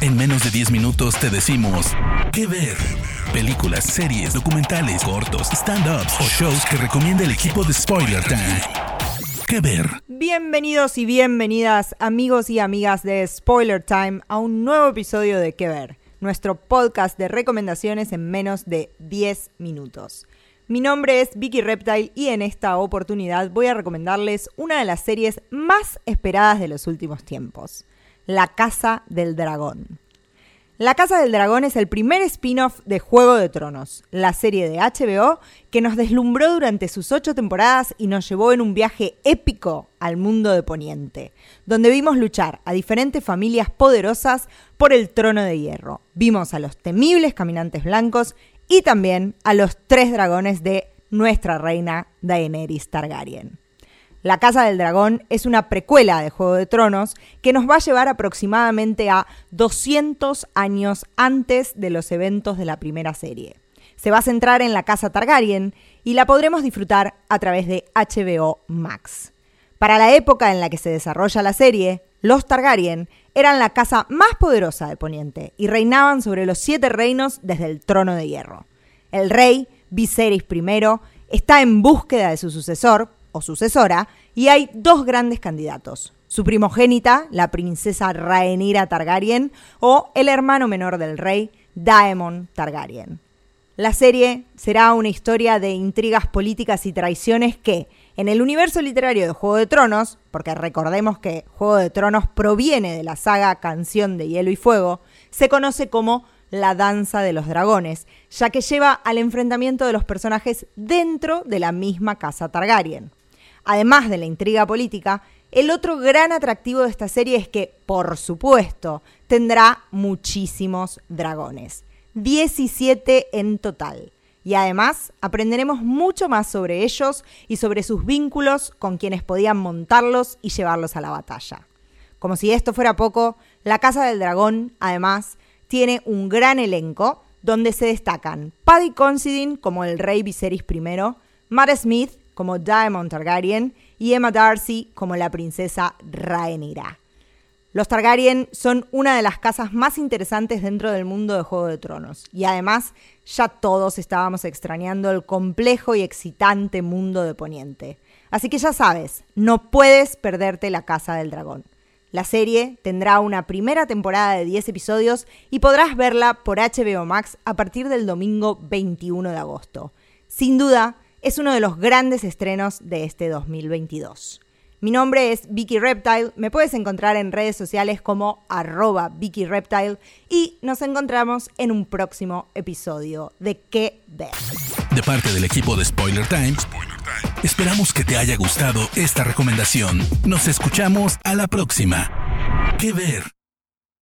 En menos de 10 minutos te decimos qué ver. Películas, series, documentales, cortos, stand-ups o shows que recomienda el equipo de Spoiler Time. ¿Qué ver? Bienvenidos y bienvenidas amigos y amigas de Spoiler Time a un nuevo episodio de ¿Qué ver? Nuestro podcast de recomendaciones en menos de 10 minutos. Mi nombre es Vicky Reptile y en esta oportunidad voy a recomendarles una de las series más esperadas de los últimos tiempos, La Casa del Dragón. La Casa del Dragón es el primer spin-off de Juego de Tronos, la serie de HBO que nos deslumbró durante sus ocho temporadas y nos llevó en un viaje épico al mundo de Poniente, donde vimos luchar a diferentes familias poderosas por el trono de hierro. Vimos a los temibles caminantes blancos y también a los tres dragones de nuestra reina Daenerys Targaryen. La Casa del Dragón es una precuela de Juego de Tronos que nos va a llevar aproximadamente a 200 años antes de los eventos de la primera serie. Se va a centrar en la Casa Targaryen y la podremos disfrutar a través de HBO Max. Para la época en la que se desarrolla la serie, los Targaryen eran la casa más poderosa de Poniente y reinaban sobre los siete reinos desde el trono de hierro. El rey, Viserys I, está en búsqueda de su sucesor o sucesora y hay dos grandes candidatos. Su primogénita, la princesa Rhaenyra Targaryen, o el hermano menor del rey, Daemon Targaryen. La serie será una historia de intrigas políticas y traiciones que, en el universo literario de Juego de Tronos, porque recordemos que Juego de Tronos proviene de la saga Canción de Hielo y Fuego, se conoce como la Danza de los Dragones, ya que lleva al enfrentamiento de los personajes dentro de la misma casa Targaryen. Además de la intriga política, el otro gran atractivo de esta serie es que, por supuesto, tendrá muchísimos dragones. 17 en total y además aprenderemos mucho más sobre ellos y sobre sus vínculos con quienes podían montarlos y llevarlos a la batalla. Como si esto fuera poco, la Casa del Dragón, además, tiene un gran elenco donde se destacan Paddy Considine como el rey Viserys I, Matt Smith como Diamond Targaryen y Emma Darcy como la princesa Rhaenyra. Los Targaryen son una de las casas más interesantes dentro del mundo de Juego de Tronos y además ya todos estábamos extrañando el complejo y excitante mundo de Poniente. Así que ya sabes, no puedes perderte la Casa del Dragón. La serie tendrá una primera temporada de 10 episodios y podrás verla por HBO Max a partir del domingo 21 de agosto. Sin duda, es uno de los grandes estrenos de este 2022. Mi nombre es Vicky Reptile, me puedes encontrar en redes sociales como arroba Vicky Reptile y nos encontramos en un próximo episodio de ¿Qué ver? De parte del equipo de Spoiler Times, esperamos que te haya gustado esta recomendación. Nos escuchamos a la próxima. ¿Qué ver?